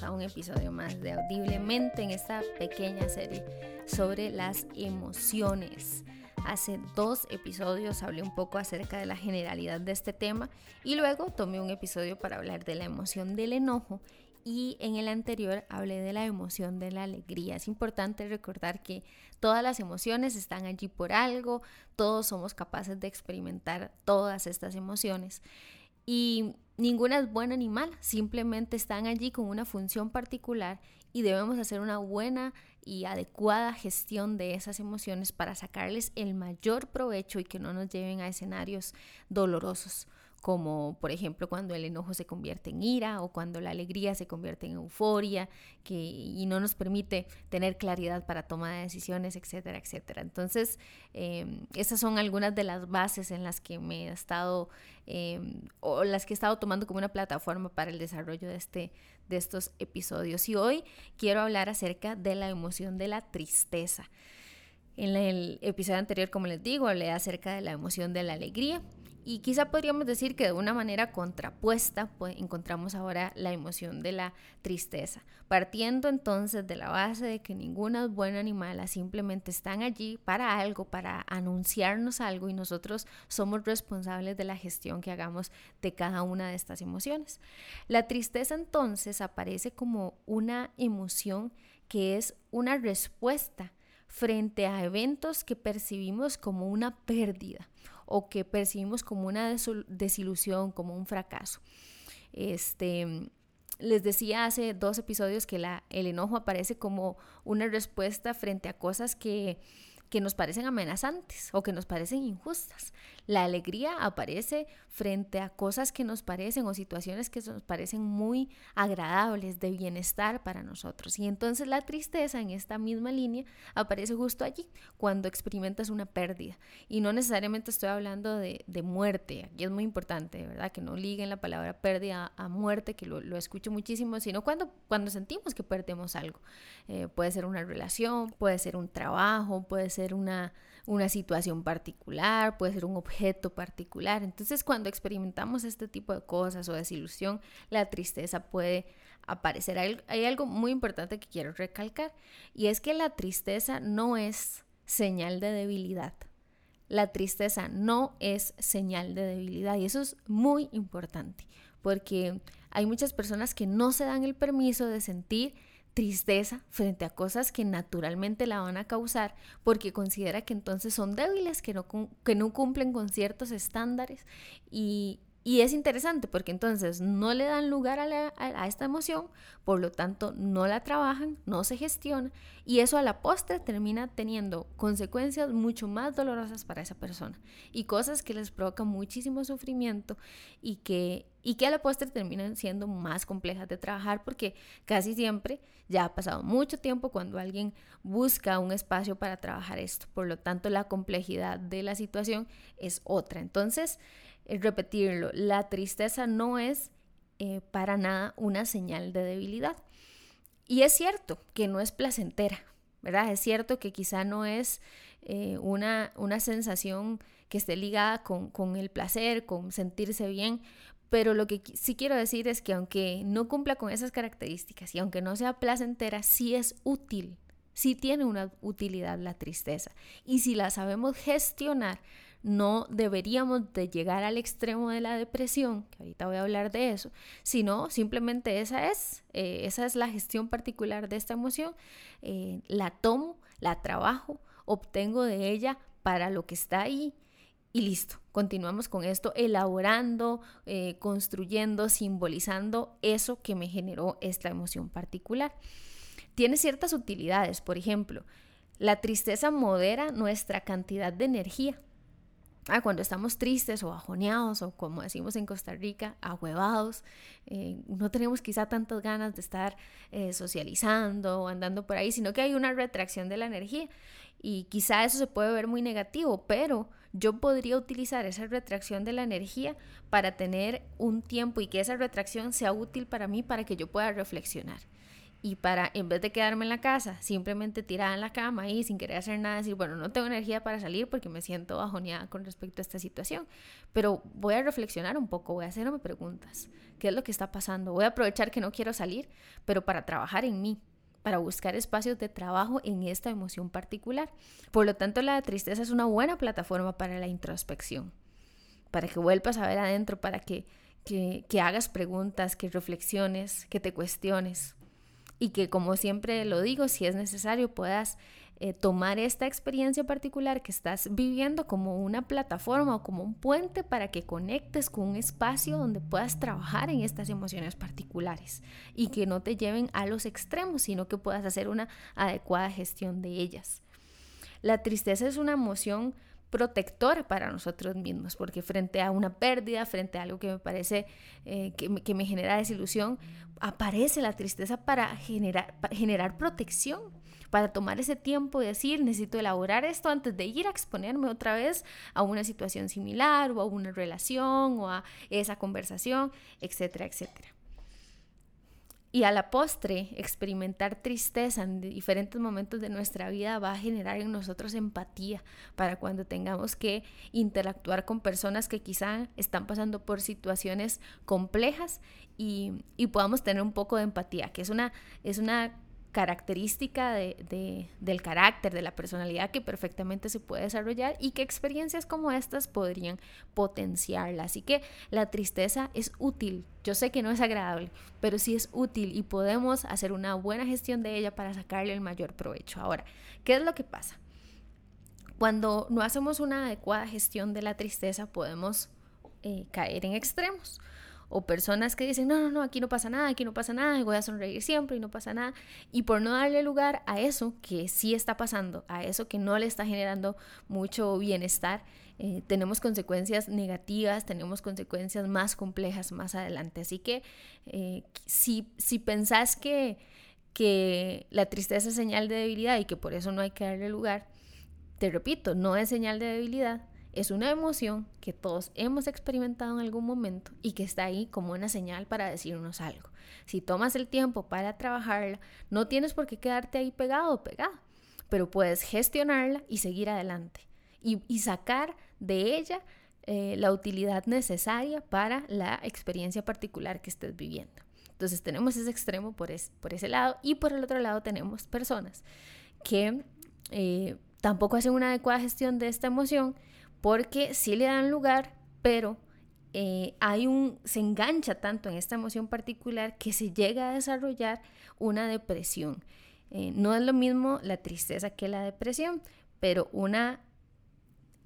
a un episodio más de Audiblemente en esta pequeña serie sobre las emociones. Hace dos episodios hablé un poco acerca de la generalidad de este tema y luego tomé un episodio para hablar de la emoción del enojo y en el anterior hablé de la emoción de la alegría. Es importante recordar que todas las emociones están allí por algo, todos somos capaces de experimentar todas estas emociones y ninguna es buena ni mala, simplemente están allí con una función particular y debemos hacer una buena y adecuada gestión de esas emociones para sacarles el mayor provecho y que no nos lleven a escenarios dolorosos como por ejemplo cuando el enojo se convierte en ira o cuando la alegría se convierte en euforia que, y no nos permite tener claridad para toma de decisiones, etcétera, etcétera. Entonces, em, esas son algunas de las bases en las que me he estado, em, o las que he estado tomando como una plataforma para el desarrollo de, este, de estos episodios. Y hoy quiero hablar acerca de la emoción de la tristeza. En el episodio anterior, como les digo, hablé acerca de la emoción de la alegría y quizá podríamos decir que de una manera contrapuesta pues, encontramos ahora la emoción de la tristeza, partiendo entonces de la base de que ninguna es buena ni mala, simplemente están allí para algo, para anunciarnos algo y nosotros somos responsables de la gestión que hagamos de cada una de estas emociones. La tristeza entonces aparece como una emoción que es una respuesta frente a eventos que percibimos como una pérdida o que percibimos como una desilusión, como un fracaso. Este, les decía hace dos episodios que la, el enojo aparece como una respuesta frente a cosas que que nos parecen amenazantes o que nos parecen injustas. La alegría aparece frente a cosas que nos parecen o situaciones que nos parecen muy agradables, de bienestar para nosotros. Y entonces la tristeza en esta misma línea aparece justo allí, cuando experimentas una pérdida. Y no necesariamente estoy hablando de, muerte, aquí es muy importante, ¿verdad? Que no liguen la palabra pérdida a muerte, que lo, escucho muchísimo, sino cuando, cuando sentimos que perdemos algo. Eh, puede ser una relación, puede ser un trabajo, puede ser una, una situación particular, puede ser un objeto particular. Entonces, cuando experimentamos este tipo de cosas o desilusión, la tristeza puede aparecer. Hay, algo muy importante que quiero recalcar y es que la tristeza no es señal de debilidad. La tristeza no es señal de debilidad y eso es muy importante porque hay muchas personas que no se dan el permiso de sentir tristeza frente a cosas que naturalmente la van a causar porque considera que entonces son débiles, que no, que no cumplen con ciertos estándares y, y es interesante porque entonces no le dan lugar a, esta emoción, por lo tanto no la trabajan, no se gestiona y eso a la postre termina teniendo consecuencias mucho más dolorosas para esa persona y cosas que les provocan muchísimo sufrimiento y que, y que a la postre terminan siendo más complejas de trabajar porque casi siempre ya ha pasado mucho tiempo cuando alguien busca un espacio para trabajar esto. Por lo tanto, la complejidad de la situación es otra. Entonces, repetirlo, la tristeza no es eh, para nada una señal de debilidad. Y es cierto que no es placentera, ¿verdad? Es cierto que quizá no es eh, una, una sensación que esté ligada con, con, el placer, con sentirse bien, pero lo que sí quiero decir es que aunque no cumpla con esas características y aunque no sea placentera, sí es útil, sí tiene una utilidad la tristeza. Y si la sabemos gestionar, no deberíamos de llegar al extremo de la depresión, que ahorita voy a hablar de eso, sino simplemente esa es, eh, esa es la gestión particular de esta emoción, eh, la tomo, la trabajo, obtengo de ella para lo que está ahí y listo. Continuamos con esto, elaborando, eh, construyendo, simbolizando eso que me generó esta emoción particular. Tiene ciertas utilidades, por ejemplo, la tristeza modera nuestra cantidad de energía. Ah, cuando estamos tristes o bajoneados o como decimos en Costa Rica, ahuevados, eh, no tenemos quizá tantas ganas de estar eh, socializando o andando por ahí, sino que hay una retracción de la energía. Y quizá eso se puede ver muy negativo, pero yo podría utilizar esa retracción de la energía para tener un tiempo y que esa retracción sea útil para mí para que yo pueda reflexionar y para, en vez de quedarme en la casa, simplemente tirada en la cama y sin querer hacer nada, decir, bueno, no tengo energía para salir porque me siento bajoneada con respecto a esta situación, pero voy a reflexionar un poco, voy a hacerme preguntas, ¿qué es lo que está pasando? Voy a aprovechar que no quiero salir, pero para trabajar en mí, para buscar espacios de trabajo en esta emoción particular. Por lo tanto, la tristeza es una buena plataforma para la introspección, para que vuelvas a ver adentro, para que, que, que hagas preguntas, que reflexiones, que te cuestiones y que como siempre lo digo, si es necesario puedas eh, tomar esta experiencia particular que estás viviendo como una plataforma o como un puente para que conectes con un espacio donde puedas trabajar en estas emociones particulares y que no te lleven a los extremos, sino que puedas hacer una adecuada gestión de ellas. La tristeza es una emoción protectora para nosotros mismos, porque frente a una pérdida, frente a algo que me parece eh, que, me, que, me, genera desilusión, aparece la tristeza para generar, para generar protección, para tomar ese tiempo y decir, necesito elaborar esto antes de ir a exponerme otra vez a una situación similar o a una relación o a esa conversación, etcétera, etcétera. Y a la postre, experimentar tristeza en diferentes momentos de nuestra vida va a generar en nosotros empatía para cuando tengamos que interactuar con personas que quizá están pasando por situaciones complejas y, y podamos tener un poco de empatía, que es una, es una característica de, del carácter, de la personalidad que perfectamente se puede desarrollar y que experiencias como estas podrían potenciarla. Así que la tristeza es útil. Yo sé que no es agradable, pero sí es útil y podemos hacer una buena gestión de ella para sacarle el mayor provecho. Ahora, ¿qué es lo que pasa? Cuando no hacemos una adecuada gestión de la tristeza podemos eh, caer en extremos o personas que dicen, no, no, no, aquí no pasa nada, aquí no pasa nada, voy a sonreír siempre y no pasa nada. Y por no darle lugar a eso que sí está pasando, a eso que no le está generando mucho bienestar, eh, tenemos consecuencias negativas, tenemos consecuencias más complejas más adelante. Así que eh, si, si pensás que, que la tristeza es señal de debilidad y que por eso no hay que darle lugar, te repito, no es señal de debilidad, es una emoción que todos hemos experimentado en algún momento y que está ahí como una señal para decirnos algo. Si tomas el tiempo para trabajarla, no tienes por qué quedarte ahí pegado o pegada, pero puedes gestionarla y seguir adelante y, sacar de ella eh, la utilidad necesaria para la experiencia particular que estés viviendo. Entonces tenemos ese extremo por, por ese lado y por el otro lado tenemos personas que eh, tampoco hacen una adecuada gestión de esta emoción porque sí le dan lugar, pero eh, hay un, se engancha tanto en esta emoción particular que se llega a desarrollar una depresión. Eh, no es lo mismo la tristeza que la depresión, pero una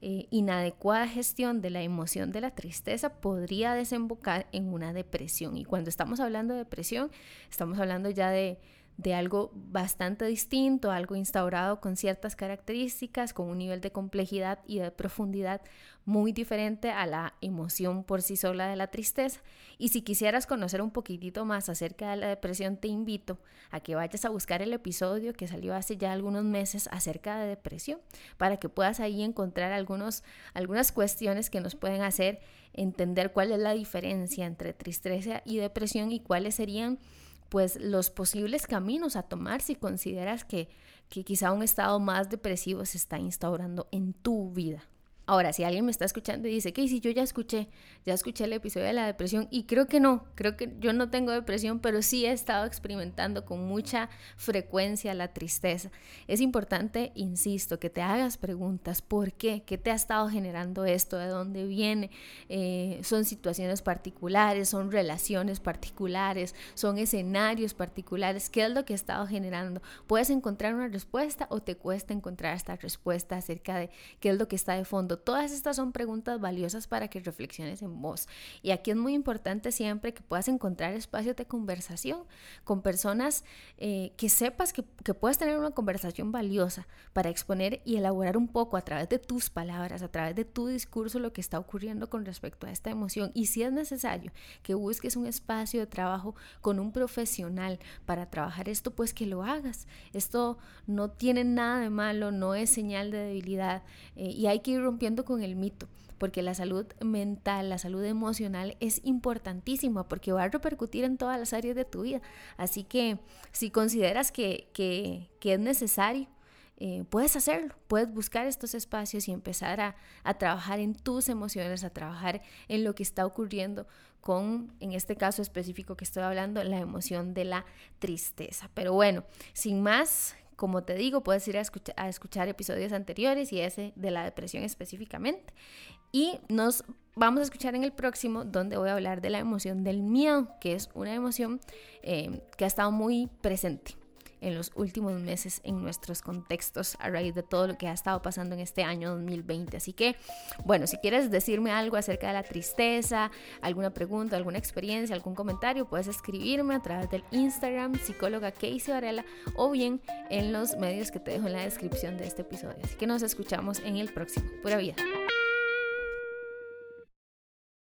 eh, inadecuada gestión de la emoción de la tristeza podría desembocar en una depresión. Y cuando estamos hablando de depresión, estamos hablando ya de de algo bastante distinto, algo instaurado con ciertas características, con un nivel de complejidad y de profundidad muy diferente a la emoción por sí sola de la tristeza. Y si quisieras conocer un poquitito más acerca de la depresión, te invito a que vayas a buscar el episodio que salió hace ya algunos meses acerca de depresión, para que puedas ahí encontrar algunos, algunas cuestiones que nos pueden hacer entender cuál es la diferencia entre tristeza y depresión y cuáles serían pues los posibles caminos a tomar si consideras que, que quizá un estado más depresivo se está instaurando en tu vida. Ahora, si alguien me está escuchando y dice, que si yo ya escuché, ya escuché el episodio de la depresión y creo que no, creo que yo no tengo depresión, pero sí he estado experimentando con mucha frecuencia la tristeza. Es importante, insisto, que te hagas preguntas, ¿por qué? ¿Qué te ha estado generando esto? ¿De dónde viene? Eh, ¿Son situaciones particulares? ¿Son relaciones particulares? ¿Son escenarios particulares? ¿Qué es lo que ha estado generando? ¿Puedes encontrar una respuesta o te cuesta encontrar esta respuesta acerca de qué es lo que está de fondo? Todas estas son preguntas valiosas para que reflexiones en voz. Y aquí es muy importante siempre que puedas encontrar espacios de conversación con personas eh, que sepas que, que puedes tener una conversación valiosa para exponer y elaborar un poco a través de tus palabras, a través de tu discurso lo que está ocurriendo con respecto a esta emoción. Y si es necesario que busques un espacio de trabajo con un profesional para trabajar esto, pues que lo hagas. Esto no tiene nada de malo, no es señal de debilidad eh, y hay que ir rompiendo rompiendo con el mito, porque la salud mental, la salud emocional es importantísima porque va a repercutir en todas las áreas de tu vida. Así que si consideras que, que, es necesario, eh, puedes hacerlo, puedes buscar estos espacios y empezar a, a, trabajar en tus emociones, a trabajar en lo que está ocurriendo con, en este caso específico que estoy hablando, la emoción de la tristeza. Pero bueno, sin más, como te digo, puedes ir a escuchar, a escuchar episodios anteriores y ese de la depresión específicamente. Y nos vamos a escuchar en el próximo donde voy a hablar de la emoción del miedo, que es una emoción eh, que ha estado muy presente en los últimos meses en nuestros contextos a raíz de todo lo que ha estado pasando en este año 2020. Así que, bueno, si quieres decirme algo acerca de la tristeza, alguna pregunta, alguna experiencia, algún comentario, puedes escribirme a través del Instagram psicóloga Casey Varela o bien en los medios que te dejo en la descripción de este episodio. Así que nos escuchamos en el próximo. Pura vida.